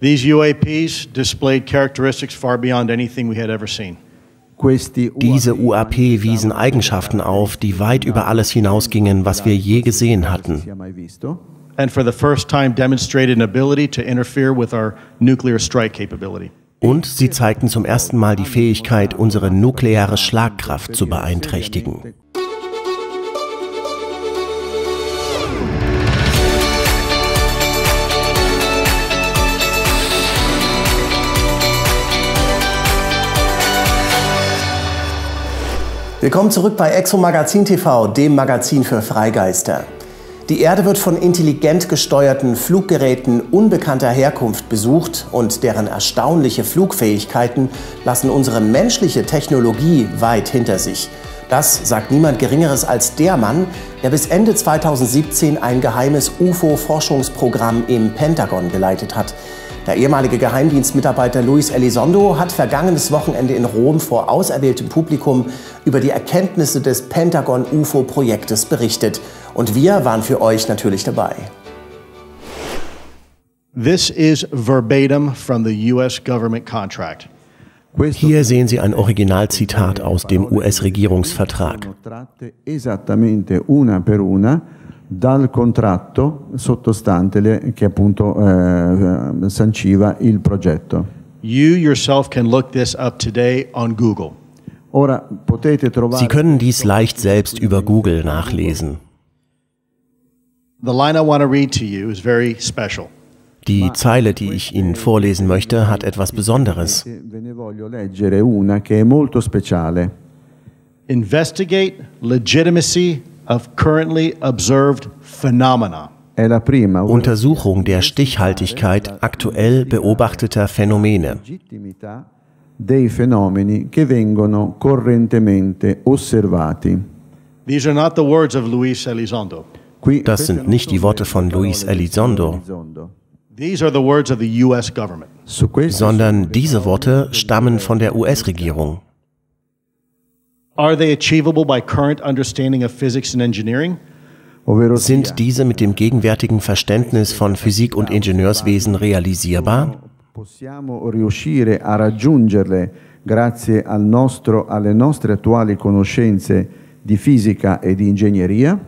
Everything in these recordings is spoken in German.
These UAPs displayed characteristics far beyond anything we had ever seen. Diese UAP wiesen Eigenschaften auf, die weit über alles hinausgingen, was wir je gesehen hatten. And for the first time demonstrated an ability to interfere with our nuclear strike capability. Und sie zeigten zum ersten Mal die Fähigkeit, unsere nukleare Schlagkraft zu beeinträchtigen. Willkommen zurück bei Exo Magazin TV, dem Magazin für Freigeister. Die Erde wird von intelligent gesteuerten Fluggeräten unbekannter Herkunft besucht und deren erstaunliche Flugfähigkeiten lassen unsere menschliche Technologie weit hinter sich. Das sagt niemand Geringeres als der Mann, der bis Ende 2017 ein geheimes UFO-Forschungsprogramm im Pentagon geleitet hat. Der ehemalige Geheimdienstmitarbeiter Luis Elizondo hat vergangenes Wochenende in Rom vor auserwähltem Publikum über die Erkenntnisse des Pentagon-UFO-Projektes berichtet. Und wir waren für euch natürlich dabei. This is verbatim from the US government contract. Hier sehen Sie ein Originalzitat aus dem US-Regierungsvertrag. Dal contratto sottostante che appunto eh, sanciva il progetto. You yourself can look this up today on Google. Ora potete trovare Sie können dies leicht selbst über Google nachlesen. The line I want to read to you is very special. Die Zeile, die ich Ihnen vorlesen möchte, hat etwas Besonderes. Ne. Investigate legitimacy of currently observed phenomena. Untersuchung der Stichhaltigkeit aktuell beobachteter Phänomene. dei fenomeni che vengono correntemente osservati. These are not the words of Luis Elizondo. Qui, Das sind nicht die Worte von Luis Elizondo. Elizondo. These are the words of the US government. Su questo sondern diese Worte stammen von der US-Regierung. Are they achievable by current understanding of physics and engineering? Sind diese mit dem gegenwärtigen Verständnis von Physik und Ingenieurswesen realisierbar? possiamo riuscire a raggiungerle grazie al nostro, alle nostre attuali conoscenze di fisica e di ingegneria?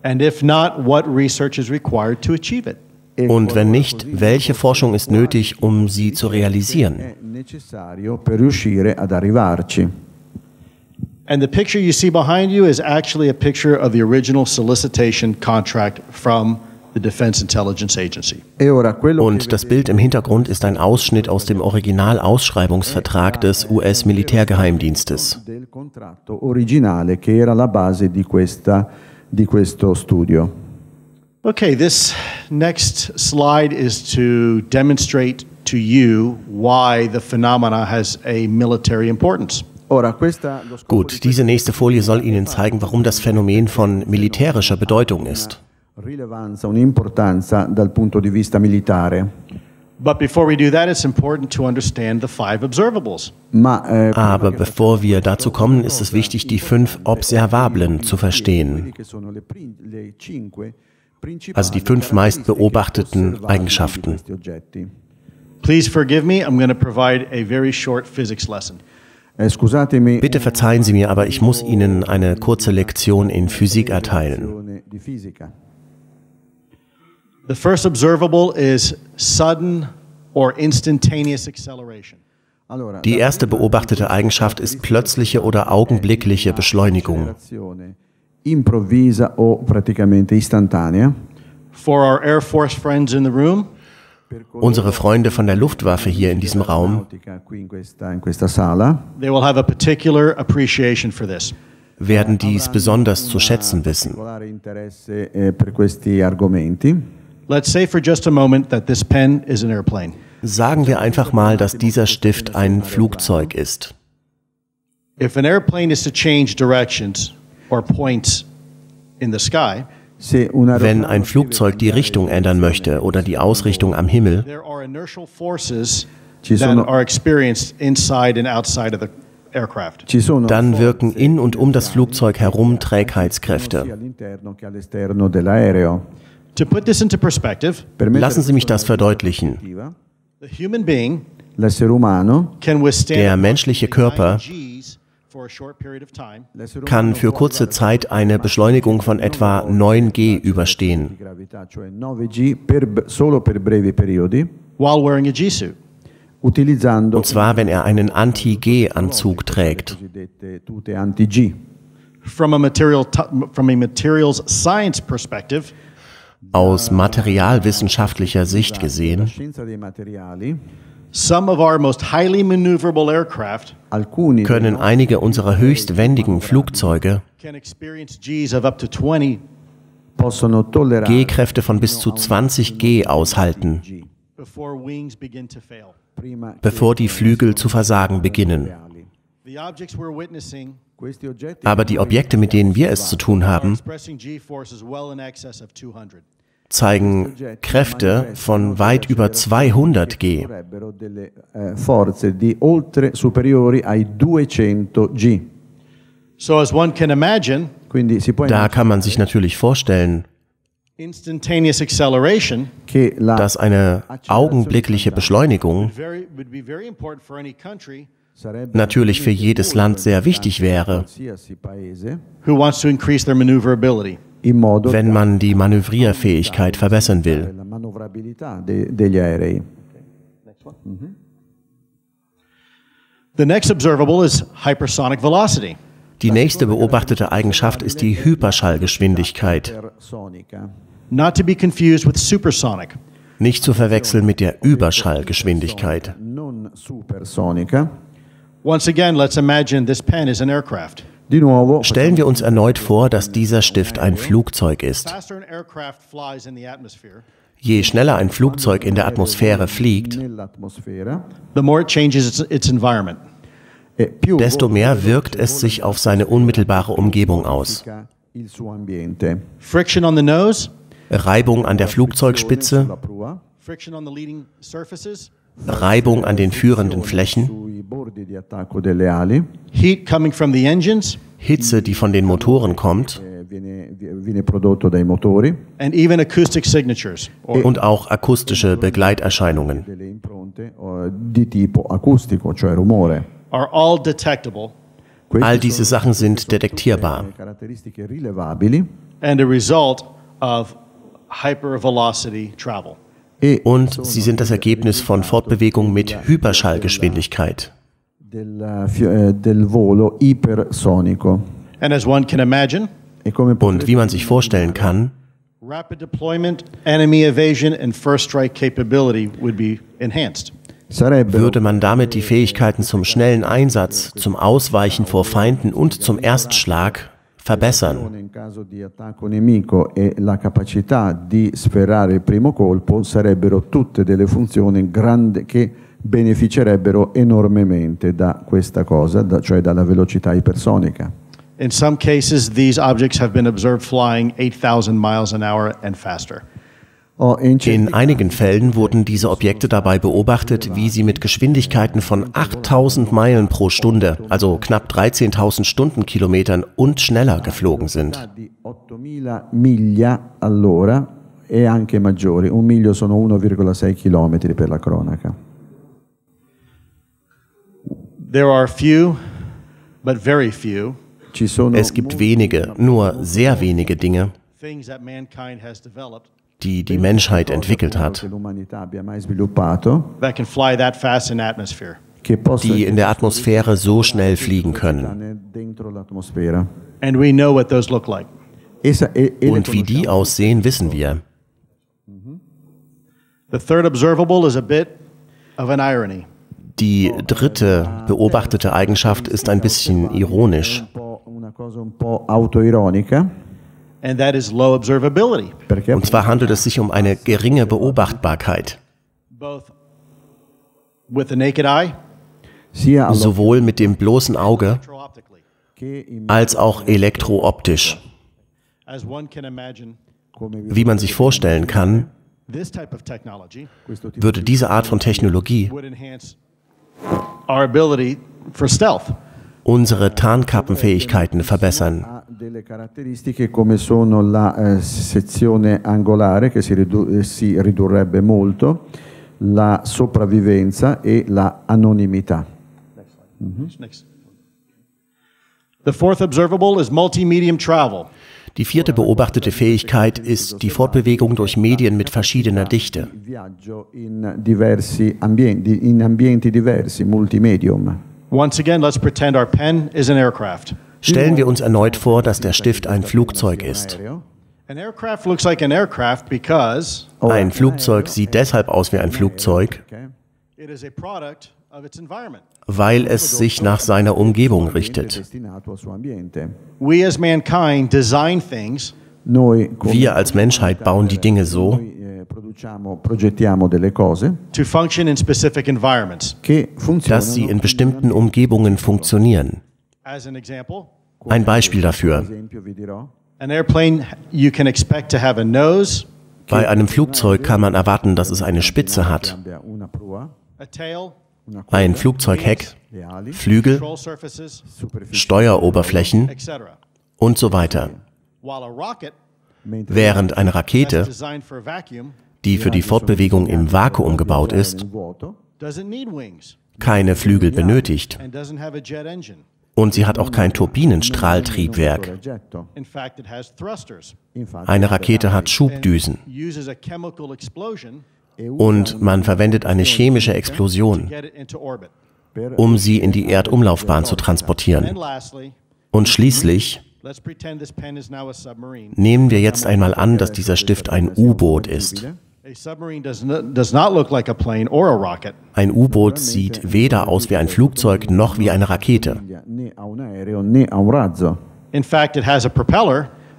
And if not, what research is required to achieve it? E Und wenn nicht, welche Forschung ist nötig, um sie zu realisieren? è necessario per riuscire ad arrivarci. And the picture you see behind you is actually a picture of the original solicitation contract from the Defense Intelligence Agency. E ora quello che Und das Bild im Hintergrund ist ein Ausschnitt aus dem Original-Ausschreibungsvertrag des US-Militärgeheimdienstes. del contratto originale che era la base di, questa, di questo studio. Okay, this next slide is to demonstrate to you why the phenomena has a military importance. Gut, diese nächste Folie soll Ihnen zeigen, warum das Phänomen von militärischer Bedeutung ist. rilevanza, un'importanza dal punto di vista militare. But before we do that, it's important to understand the five observables. Ma eh, Aber bevor wir dazu kommen, ist es wichtig, die fünf Observablen zu verstehen, also die fünf meist beobachteten Eigenschaften. Please forgive me, I'm going to provide a very short physics lesson. Scusatemi, Bitte verzeihen Sie mir, aber ich muss Ihnen eine kurze Lektion in Physik erteilen. lezione di fisica. The first observable is sudden or instantaneous acceleration. Allora, Die erste beobachtete Eigenschaft ist plötzliche oder augenblickliche Beschleunigung. improvvisa o praticamente istantanea. For our Air Force friends in the room, Unsere Freunde von der Luftwaffe hier in diesem Raum werden dies besonders zu schätzen wissen. Sagen wir einfach mal, dass dieser Stift ein Flugzeug ist. If an airplane is to change directions or points in the sky, Wenn ein Flugzeug die Richtung ändern möchte oder die Ausrichtung am Himmel, there are inertial forces Ci that sono- are experienced inside and outside of the aircraft. ci sono dann wirken in und um das Flugzeug herum Trägheitskräfte. Lassen Sie mich das verdeutlichen. Der menschliche Körper approximately 9 Gs for a short period of time. kann für kurze Zeit eine Beschleunigung von etwa 9 G überstehen, di gravità, cioè 9G per- solo per brevi periodi, while wearing a G-suit. utilizzando und zwar wenn er einen Anti-G-Anzug trägt. Aus materialwissenschaftlicher Sicht gesehen scienza dei materiali, some of our most highly maneuverable aircraft alcuni können einige unserer höchst wendigen Flugzeuge can experience Gs of up to 20 possono tollerare G-Kräfte von bis zu 20 G aushalten, bevor die Flügel zu versagen beginnen. Aber die Objekte, mit denen wir es zu tun haben, expressing G-forces well in excess of 200. zeigen Kräfte von weit über 200 G. avrebbero delle forze di oltre superiori ai 200 G. So as one can imagine, Quindi si può Da kann man sich natürlich vorstellen, dass eine augenblickliche Beschleunigung natürlich für jedes Land sehr wichtig wäre, qualsiasi paese who wants to increase their maneuverability. in modo wenn man die Manövrierfähigkeit verbessern will. la manovrabilità de- degli aerei. The next observable is hypersonic velocity. Die nächste beobachtete Eigenschaft ist die Hyperschallgeschwindigkeit, Sonica. not to be confused with supersonic. nicht zu verwechseln mit der Überschallgeschwindigkeit. Once again, let's imagine this pen is an aircraft. Stellen wir uns erneut vor, dass dieser Stift ein Flugzeug ist. Je schneller ein Flugzeug in der Atmosphäre fliegt, nell'atmosfera, the more it changes its, its environment. e desto mehr wirkt es sich auf seine unmittelbare Umgebung aus. Reibung an der Flugzeugspitze, Reibung an den führenden Flächen, Hitze, die von den Motoren kommt. Und auch akustische Begleiterscheinungen. all diese Sachen sind detektierbar. And a result of hypervelocity travel. Und sie sind das Ergebnis von Fortbewegung mit Hyperschallgeschwindigkeit. Und wie man sich vorstellen kann, würde man damit die Fähigkeiten zum schnellen Einsatz, zum Ausweichen vor Feinden und zum Erstschlag verbessern. in caso di attacco nemico e la capacità di sferrare il primo colpo sarebbero tutte delle funzioni grandi che beneficerebbero enormemente da questa cosa, da- cioè dalla velocità ipersonica. In some cases, these objects have been observed flying 8,000 miles an hour and faster. In einigen Fällen wurden diese Objekte dabei beobachtet, wie sie mit Geschwindigkeiten von 8000 Meilen pro Stunde, also knapp 13.000 Stundenkilometern und schneller geflogen sind. di 8000 miglia all'ora e anche maggiori. Un miglio sono 1,6 km per la cronaca. There are few, but very few, Es gibt wenige, nur sehr wenige Dinge, die die Menschheit entwickelt hat, die in der Atmosphäre so schnell fliegen können. essere dentro l'atmosfera. And we know what those look like. Essa- e- e Und wie die aussehen, wissen wir. The third observable is a bit of an irony. Die dritte beobachtete Eigenschaft ist ein bisschen ironisch. Und zwar handelt es sich um eine geringe Beobachtbarkeit, both with the naked eye, sia allo- sowohl mit dem bloßen Auge als auch elektrooptisch. As one can imagine, come vi- Wie man sich vorstellen kann, this type of technology questo tipo würde diese Art von Technologie unsere Tarnkappenfähigkeiten verbessern. la eh, eh, la sopravvivenza e la anonimità. Next. The fourth observable is multimedium travel. Die vierte beobachtete Fähigkeit ist die Fortbewegung durch Medien mit verschiedener Dichte. In diversi ambienti, in ambienti diversi, multimedium. Once again, let's pretend our pen is an aircraft. Stellen wir uns erneut vor, dass der Stift ein Flugzeug ist. Aereo. An aircraft looks like an aircraft because Ein Flugzeug sieht deshalb aus wie ein Flugzeug, Okay. it is a product of its environment. weil es sich nach seiner Umgebung richtet. Wir als Menschheit bauen die Dinge so, produciamo, progettiamo delle cose to function in specific environments. che funzionano dass sie in bestimmten Umgebungen funktionieren. As an example, Ein Beispiel dafür. an airplane, you can expect to have a nose, Bei einem Flugzeug kann man erwarten, dass es eine Spitze hat, ein Flugzeugheck, Flügel, Steueroberflächen und so weiter. Während eine Rakete, die für die Fortbewegung im Vakuum gebaut ist, keine Flügel benötigt. Und sie hat auch kein Turbinenstrahltriebwerk. Eine Rakete hat Schubdüsen und man verwendet eine chemische Explosion, um sie in die Erdumlaufbahn zu transportieren. Und schließlich nehmen wir jetzt einmal an, dass dieser Stift ein U-Boot ist. A submarine does not, does not look like a plane or a rocket. Ein U-Boot sieht weder aus wie ein Flugzeug noch wie eine Rakete.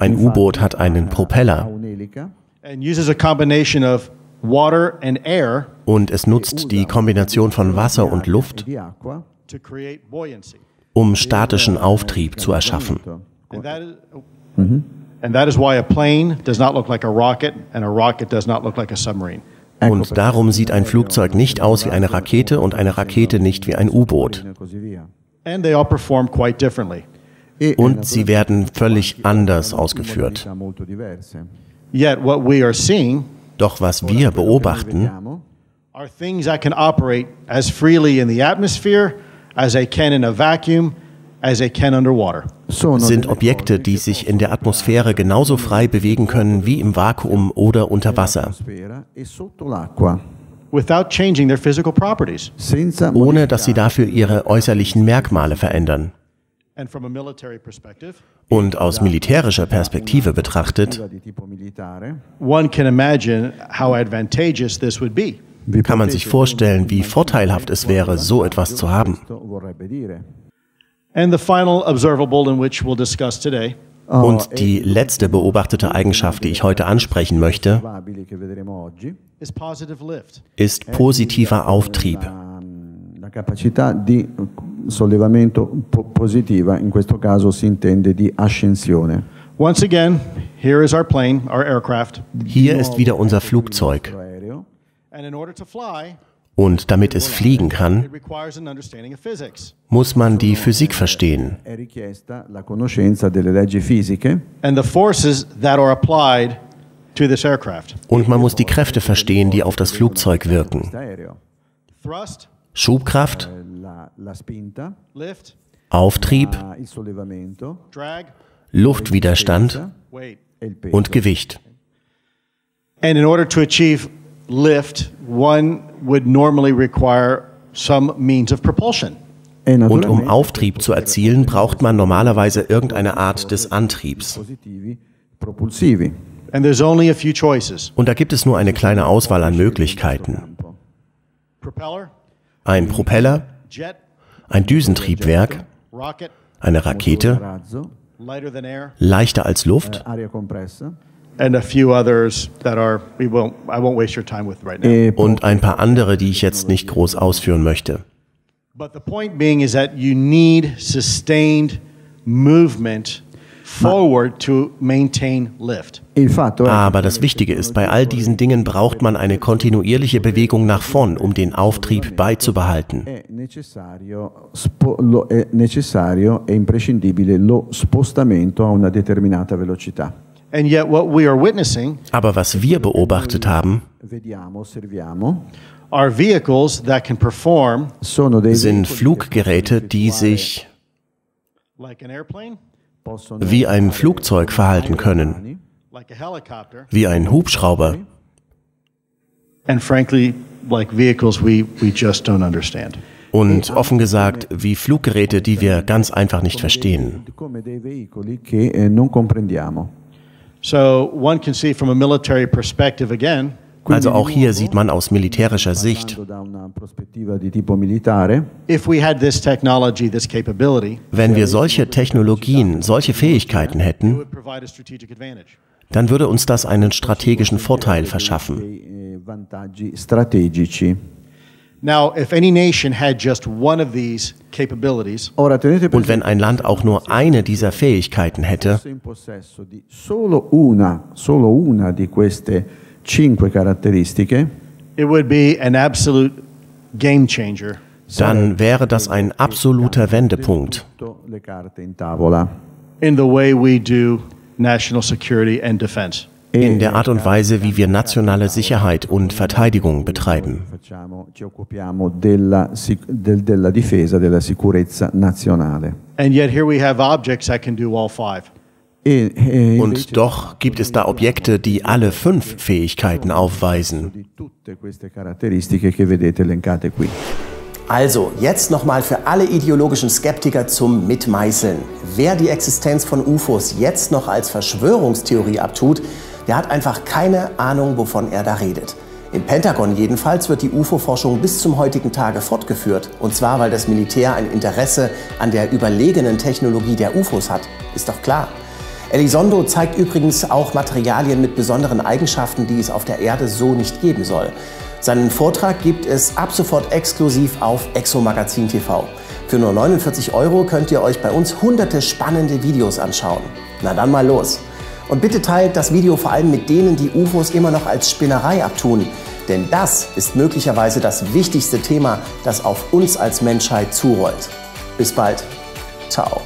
Ein U-Boot hat einen Propeller un'elica and uses a combination of water and air und es nutzt die Kombination von Wasser und Luft, di acqua to create buoyancy. um statischen Auftrieb zu erschaffen. That is, and that is why a plane does not look like a rocket and a rocket does not look like a submarine. Und darum sieht ein Flugzeug nicht aus wie eine Rakete und eine Rakete nicht wie ein U-Boot. così via. And they all perform quite differently. Und sie werden völlig anders ausgeführt. modalità molto diverse. Yet what we are seeing Doch was wir beobachten, are things that can operate as freely in the atmosphere as they can in a vacuum, as they can underwater. sono sind Objekte, die sich in der Atmosphäre genauso frei bewegen können wie im Vakuum oder unter Wasser, atmosfera sotto l'acqua, without changing their physical properties. senza ohne dass sie dafür ihre äußerlichen Merkmale verändern. Und aus militärischer Perspektive betrachtet, kann man sich vorstellen, wie vorteilhaft es wäre, so etwas zu haben. And the final observable in which we'll discuss today Und die letzte beobachtete Eigenschaft, die ich heute ansprechen möchte, ist positiver Auftrieb. Once again, here is our plane, our aircraft. Hier ist wieder unser Flugzeug. And in order to fly, Und damit es fliegen kann, muss man die Physik verstehen. È richiesta la conoscenza delle leggi fisiche. And the forces that are applied to this aircraft. Und man muss die Kräfte verstehen, die auf das Flugzeug wirken. Schubkraft, lift, Auftrieb, drag, Luftwiderstand. E und Gewicht. And in order to achieve lift, one would normally require some means of propulsion. Und um Auftrieb zu erzielen, braucht man normalerweise irgendeine Art des Antriebs. dispositivi propulsivi. And there's only a few choices. Und da gibt es nur eine kleine Auswahl an Möglichkeiten. Propeller, Ein Propeller, jet, ein Düsentriebwerk, eine Rakete, leichter als Luft aria compressa and a few others that are we won't I won't waste your time with right now. e und ein paar andere, die ich jetzt nicht groß ausführen möchte. But the point being is that you need sustained movement forward to maintain lift. il fatto è Aber das Wichtige ist, bei all diesen Dingen braucht man eine kontinuierliche Bewegung nach vorn, um den Auftrieb beizubehalten. necessario e imprescindibile lo spostamento a una determinata velocità. And yet what we are witnessing Aber was wir beobachtet haben, Vediamo, osserviamo, are vehicles that can perform sono dei sind Fluggeräte, die sich like an airplane, possono wie ein Flugzeug verhalten können, like a helicopter, wie ein Hubschrauber. And frankly, like vehicles we, we just don't understand. und offen gesagt wie Fluggeräte, die wir ganz einfach nicht verstehen. Also auch hier sieht man aus militärischer Sicht, wenn wir solche Technologien, solche Fähigkeiten it hätten, would provide a strategic advantage. dann würde uns das einen strategischen Vorteil verschaffen. Now, if any nation had just one of these capabilities, Ora tenete Und wenn ein Land auch nur eine dieser Fähigkeiten hätte, fosse in possesso di solo una, solo una di queste cinque caratteristiche, it would be an absolute game changer dann wäre das ein absoluter Wendepunkt tutto le carte in tavola. in the way we do national security and defense. In der Art und Weise, wie wir nationale Sicherheit und Verteidigung betreiben. E, e Und doch gibt es da Objekte, die alle fünf Fähigkeiten aufweisen. Also, jetzt nochmal für alle ideologischen Skeptiker zum Mitmeißeln. Wer die Existenz von UFOs jetzt noch als Verschwörungstheorie abtut, der hat einfach keine Ahnung, wovon er da redet. Im Pentagon jedenfalls wird die UFO-Forschung bis zum heutigen Tage fortgeführt. Und zwar, weil das Militär ein Interesse an der überlegenen Technologie der UFOs hat. Ist doch klar. Elizondo zeigt übrigens auch Materialien mit besonderen Eigenschaften, die es auf der Erde so nicht geben soll. Seinen Vortrag gibt es ab sofort exklusiv auf Exomagazin TV. Für nur 49 Euro könnt ihr euch bei uns hunderte spannende Videos anschauen. Na dann mal los. Und bitte teilt das Video vor allem mit denen, die UFOs immer noch als Spinnerei abtun. Denn das ist möglicherweise das wichtigste Thema, das auf uns als Menschheit zurollt. Bis bald. Ciao.